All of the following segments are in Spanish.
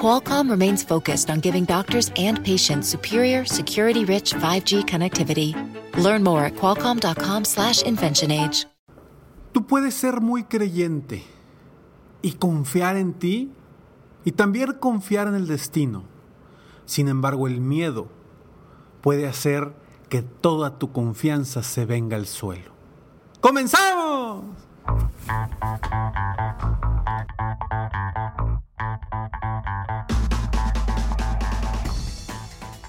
Qualcomm remains focused on giving doctors and patients superior, security-rich 5G connectivity. Learn more at qualcomm.com/inventionage. Tú puedes ser muy creyente y confiar en ti y también confiar en el destino. Sin embargo, el miedo puede hacer que toda tu confianza se venga al suelo. ¡Comenzamos!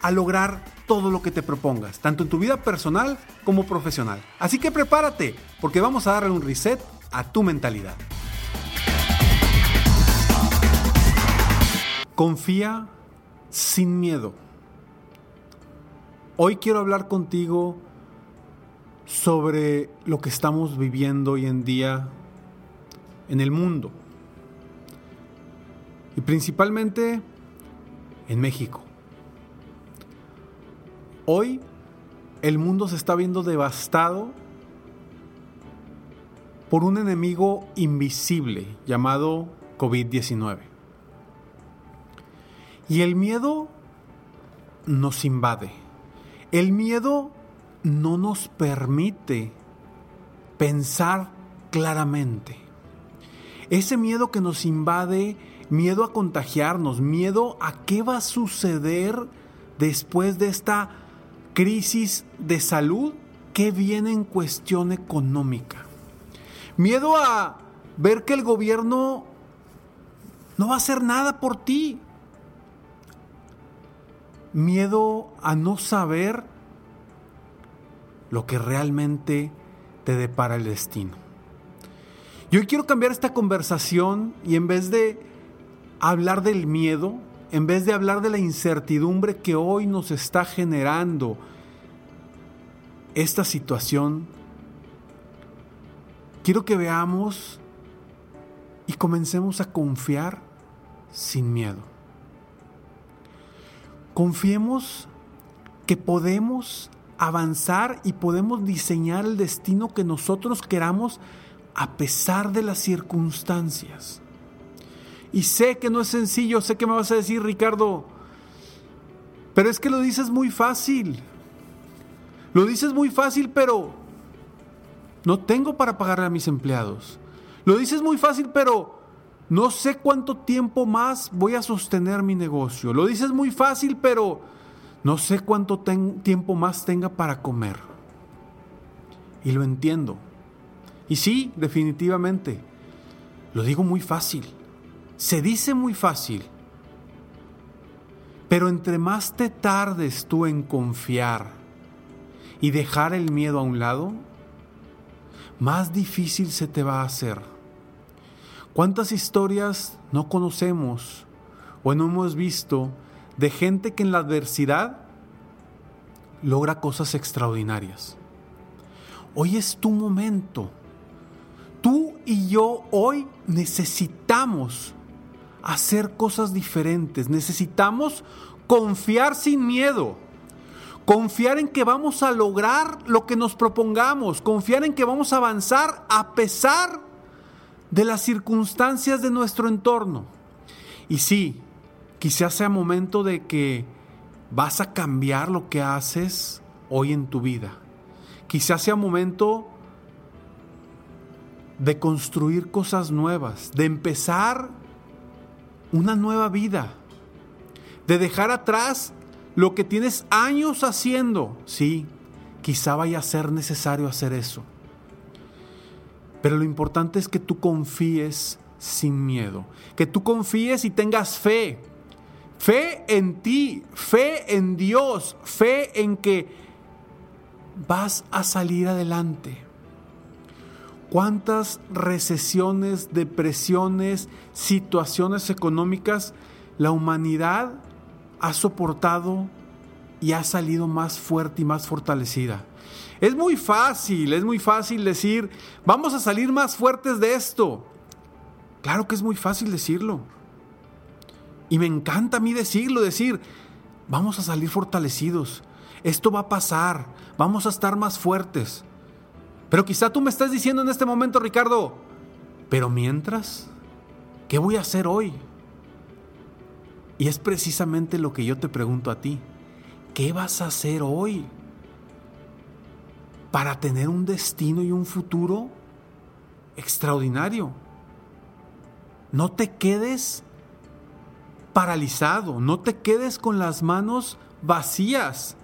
a lograr todo lo que te propongas, tanto en tu vida personal como profesional. Así que prepárate, porque vamos a darle un reset a tu mentalidad. Confía sin miedo. Hoy quiero hablar contigo sobre lo que estamos viviendo hoy en día en el mundo. Y principalmente en México. Hoy el mundo se está viendo devastado por un enemigo invisible llamado COVID-19. Y el miedo nos invade. El miedo no nos permite pensar claramente. Ese miedo que nos invade, miedo a contagiarnos, miedo a qué va a suceder después de esta crisis de salud que viene en cuestión económica. Miedo a ver que el gobierno no va a hacer nada por ti. Miedo a no saber lo que realmente te depara el destino. Yo quiero cambiar esta conversación y en vez de hablar del miedo, en vez de hablar de la incertidumbre que hoy nos está generando esta situación, quiero que veamos y comencemos a confiar sin miedo. Confiemos que podemos avanzar y podemos diseñar el destino que nosotros queramos a pesar de las circunstancias. Y sé que no es sencillo, sé que me vas a decir, Ricardo, pero es que lo dices muy fácil. Lo dices muy fácil, pero no tengo para pagarle a mis empleados. Lo dices muy fácil, pero no sé cuánto tiempo más voy a sostener mi negocio. Lo dices muy fácil, pero no sé cuánto tiempo más tenga para comer. Y lo entiendo. Y sí, definitivamente, lo digo muy fácil. Se dice muy fácil. Pero entre más te tardes tú en confiar y dejar el miedo a un lado, más difícil se te va a hacer. ¿Cuántas historias no conocemos o no hemos visto de gente que en la adversidad logra cosas extraordinarias? Hoy es tu momento. Tú y yo hoy necesitamos hacer cosas diferentes. Necesitamos confiar sin miedo. Confiar en que vamos a lograr lo que nos propongamos. Confiar en que vamos a avanzar a pesar de las circunstancias de nuestro entorno. Y sí, quizás sea momento de que vas a cambiar lo que haces hoy en tu vida. Quizás sea momento de construir cosas nuevas, de empezar una nueva vida, de dejar atrás lo que tienes años haciendo. Sí, quizá vaya a ser necesario hacer eso. Pero lo importante es que tú confíes sin miedo. Que tú confíes y tengas fe. Fe en ti, fe en Dios, fe en que vas a salir adelante. ¿Cuántas recesiones, depresiones, situaciones económicas la humanidad ha soportado y ha salido más fuerte y más fortalecida? Es muy fácil, es muy fácil decir, vamos a salir más fuertes de esto. Claro que es muy fácil decirlo. Y me encanta a mí decirlo, decir, vamos a salir fortalecidos. Esto va a pasar, vamos a estar más fuertes. Pero quizá tú me estás diciendo en este momento, Ricardo, pero mientras, ¿qué voy a hacer hoy? Y es precisamente lo que yo te pregunto a ti. ¿Qué vas a hacer hoy para tener un destino y un futuro extraordinario? No te quedes paralizado, no te quedes con las manos vacías.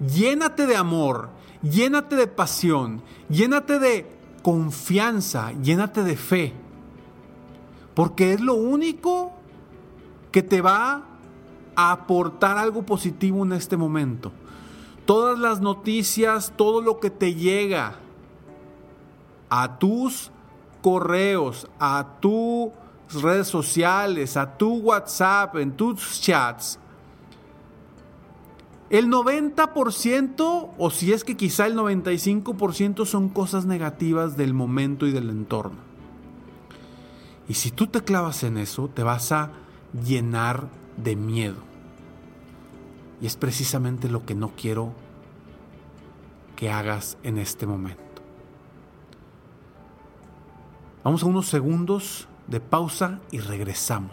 Llénate de amor, llénate de pasión, llénate de confianza, llénate de fe. Porque es lo único que te va a aportar algo positivo en este momento. Todas las noticias, todo lo que te llega a tus correos, a tus redes sociales, a tu WhatsApp, en tus chats, el 90% o si es que quizá el 95% son cosas negativas del momento y del entorno. Y si tú te clavas en eso, te vas a llenar de miedo. Y es precisamente lo que no quiero que hagas en este momento. Vamos a unos segundos de pausa y regresamos.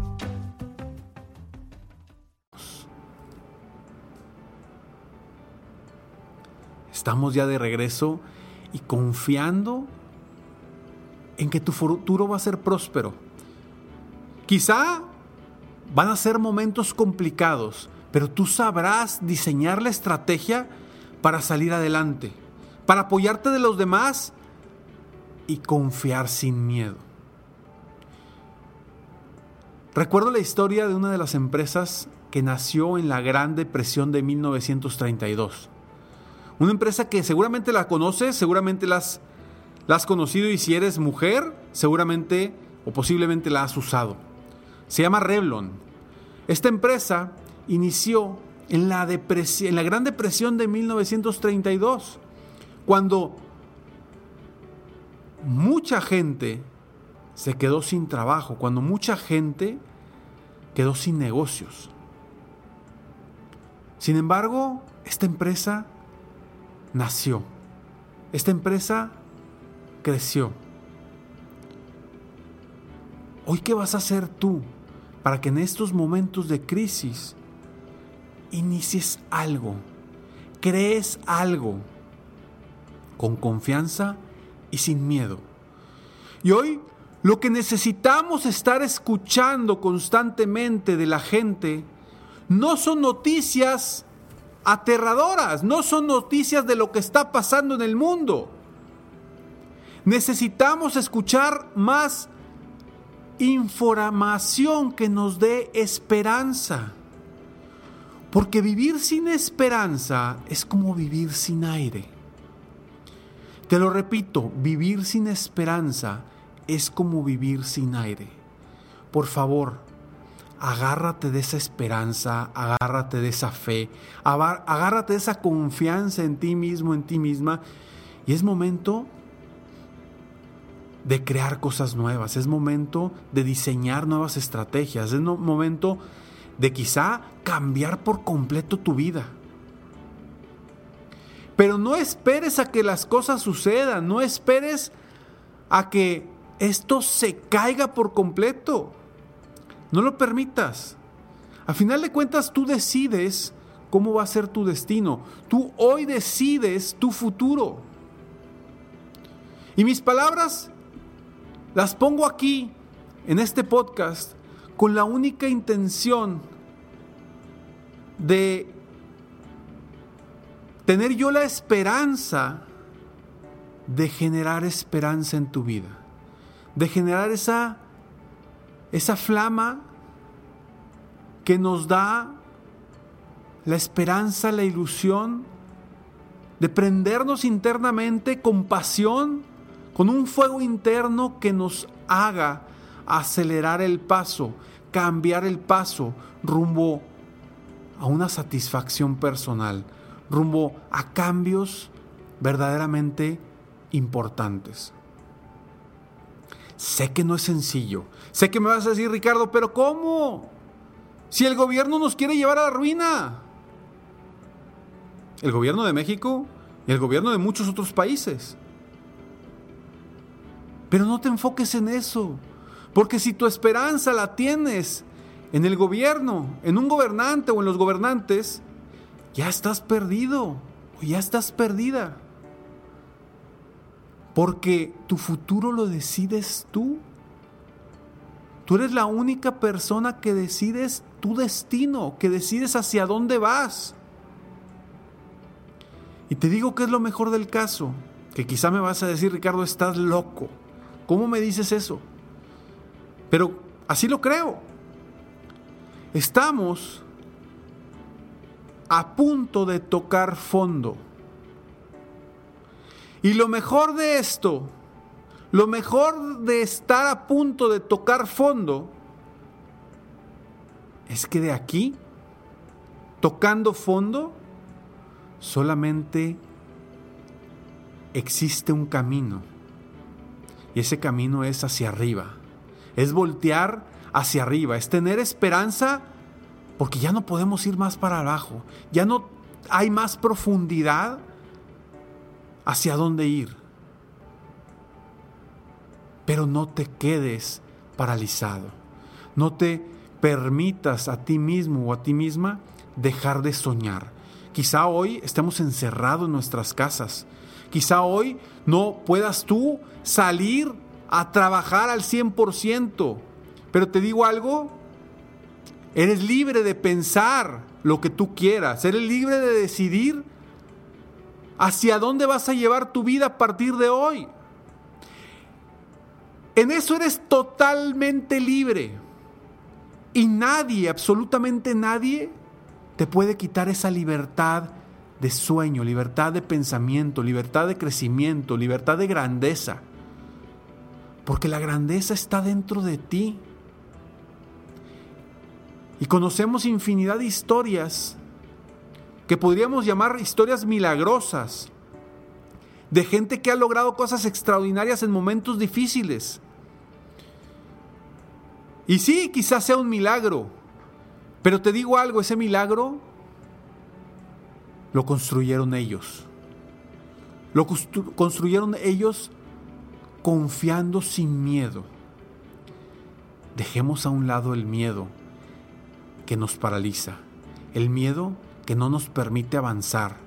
Estamos ya de regreso y confiando en que tu futuro va a ser próspero. Quizá van a ser momentos complicados, pero tú sabrás diseñar la estrategia para salir adelante, para apoyarte de los demás y confiar sin miedo. Recuerdo la historia de una de las empresas que nació en la Gran Depresión de 1932. Una empresa que seguramente la conoces, seguramente la has, conocido y si eres mujer, seguramente o posiblemente la has usado. Se llama Revlon. Esta empresa inició en la, en la Gran Depresión de 1932, cuando mucha gente se quedó sin trabajo, cuando mucha gente quedó sin negocios. Sin embargo, esta empresa nació. Esta empresa creció. Hoy, ¿qué vas a hacer tú para que en estos momentos de crisis inicies algo, crees algo con confianza y sin miedo? Y hoy lo que necesitamos estar escuchando constantemente de la gente no son noticias aterradoras, no son noticias de lo que está pasando en el mundo. Necesitamos escuchar más información que nos dé esperanza. Porque vivir sin esperanza es como vivir sin aire. Te lo repito, vivir sin esperanza es como vivir sin aire. Por favor, agárrate de esa esperanza, agárrate de esa fe, agárrate de esa confianza en ti mismo, en ti misma. Y es momento de crear cosas nuevas, es momento de diseñar nuevas estrategias, es momento de quizá cambiar por completo tu vida. Pero no esperes a que las cosas sucedan, no esperes a que esto se caiga por completo. No lo permitas. A final de cuentas tú decides cómo va a ser tu destino. Tú hoy decides tu futuro. Y mis palabras las pongo aquí, en este podcast, con la única intención de tener yo la esperanza de generar esperanza en tu vida, de generar esa esa flama que nos da la esperanza, la ilusión de prendernos internamente con pasión, con un fuego interno que nos haga acelerar el paso, cambiar el paso rumbo a una satisfacción personal, rumbo a cambios verdaderamente importantes. Sé que no es sencillo. Sé que me vas a decir, Ricardo, pero ¿cómo? Si el gobierno nos quiere llevar a la ruina. El gobierno de México y el gobierno de muchos otros países. Pero no te enfoques en eso. Porque si tu esperanza la tienes en el gobierno, en un gobernante o en los gobernantes, ya estás perdido o ya estás perdida. Porque tu futuro lo decides tú. Tú eres la única persona que decides tu destino, que decides hacia dónde vas. Y te digo que es lo mejor del caso, que quizá me vas a decir, Ricardo, estás loco. ¿Cómo me dices eso? Pero así lo creo. Estamos a punto de tocar fondo. Y lo mejor de esto, lo mejor de estar a punto de tocar fondo, es que de aquí, tocando fondo, solamente existe un camino. Y ese camino es hacia arriba. Es voltear hacia arriba, es tener esperanza porque ya no podemos ir más para abajo. Ya no hay más profundidad hacia dónde ir. Pero no te quedes paralizado. No te permitas a ti mismo o a ti misma dejar de soñar. Quizá hoy estemos encerrados en nuestras casas. Quizá hoy no puedas tú salir a trabajar al 100%. Pero te digo algo, eres libre de pensar lo que tú quieras. Eres libre de decidir hacia dónde vas a llevar tu vida a partir de hoy. En eso eres totalmente libre. Y nadie, absolutamente nadie, te puede quitar esa libertad de sueño, libertad de pensamiento, libertad de crecimiento, libertad de grandeza. Porque la grandeza está dentro de ti. Y conocemos infinidad de historias que podríamos llamar historias milagrosas, de gente que ha logrado cosas extraordinarias en momentos difíciles. Y sí, quizás sea un milagro, pero te digo algo, ese milagro lo construyeron ellos. Lo construyeron ellos confiando sin miedo. Dejemos a un lado el miedo que nos paraliza. El miedo que no nos permite avanzar.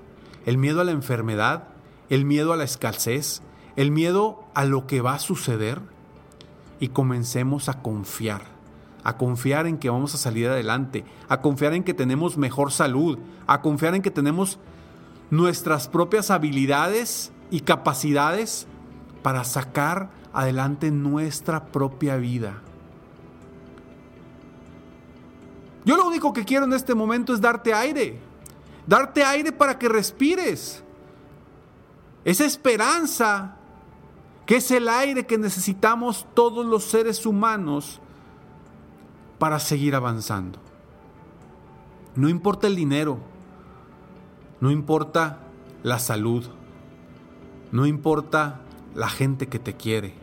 El miedo a la enfermedad, el miedo a la escasez, el miedo a lo que va a suceder y comencemos a confiar, a confiar en que vamos a salir adelante, a confiar en que tenemos mejor salud, a confiar en que tenemos nuestras propias habilidades y capacidades para sacar adelante nuestra propia vida. Yo lo único que quiero en este momento es darte aire. Darte aire para que respires. Esa esperanza que es el aire que necesitamos todos los seres humanos para seguir avanzando. No importa el dinero, no importa la salud, no importa la gente que te quiere,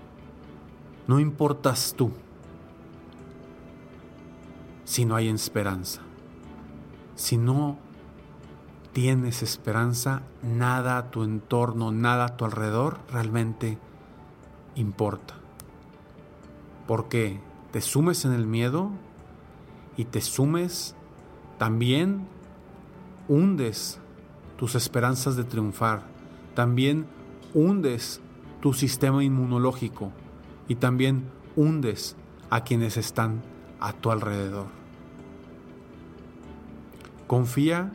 no importas tú si no hay esperanza. Si no tienes esperanza, nada a tu entorno, nada a tu alrededor realmente importa. Porque te sumes en el miedo y te sumes también hundes tus esperanzas de triunfar, también hundes tu sistema inmunológico y también hundes a quienes están a tu alrededor. Confía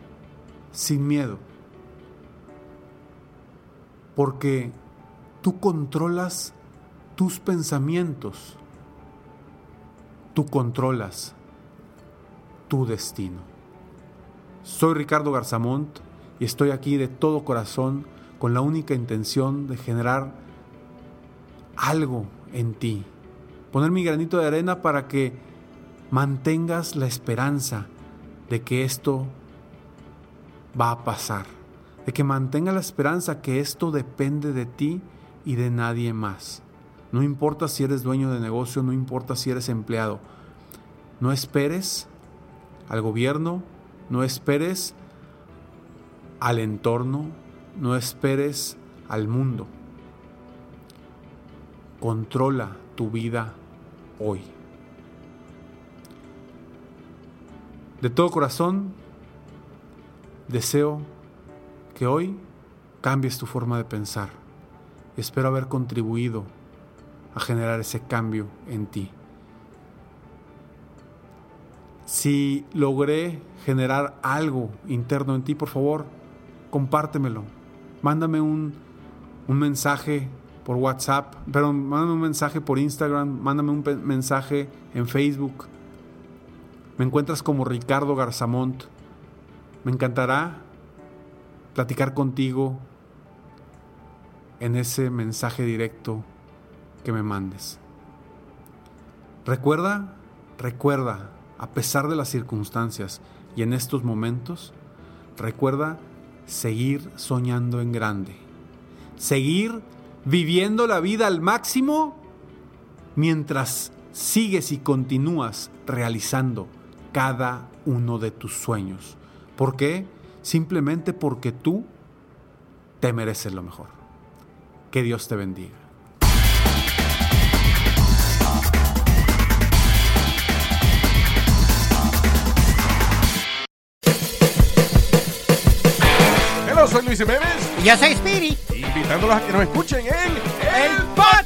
sin miedo. Porque tú controlas tus pensamientos. Tú controlas tu destino. Soy Ricardo Garzamont y estoy aquí de todo corazón con la única intención de generar algo en ti. Poner mi granito de arena para que mantengas la esperanza de que esto va a pasar, de que mantenga la esperanza que esto depende de ti y de nadie más. No importa si eres dueño de negocio, no importa si eres empleado. No esperes al gobierno, no esperes al entorno, no esperes al mundo. Controla tu vida hoy. De todo corazón, deseo que hoy cambies tu forma de pensar. Espero haber contribuido a generar ese cambio en ti. Si logré generar algo interno en ti, por favor, compártemelo. Mándame un, un mensaje por WhatsApp, pero mándame un mensaje por Instagram, mándame un mensaje en Facebook me encuentras como Ricardo Garzamont. Me encantará platicar contigo en ese mensaje directo que me mandes. Recuerda, recuerda, a pesar de las circunstancias y en estos momentos, recuerda seguir soñando en grande. Seguir viviendo la vida al máximo mientras sigues y continúas realizando cada uno de tus sueños. ¿Por qué? Simplemente porque tú te mereces lo mejor. Que Dios te bendiga. Hola, soy Luis Jiménez. Y yo soy Speedy. Invitándolos a que nos escuchen en El Podcast.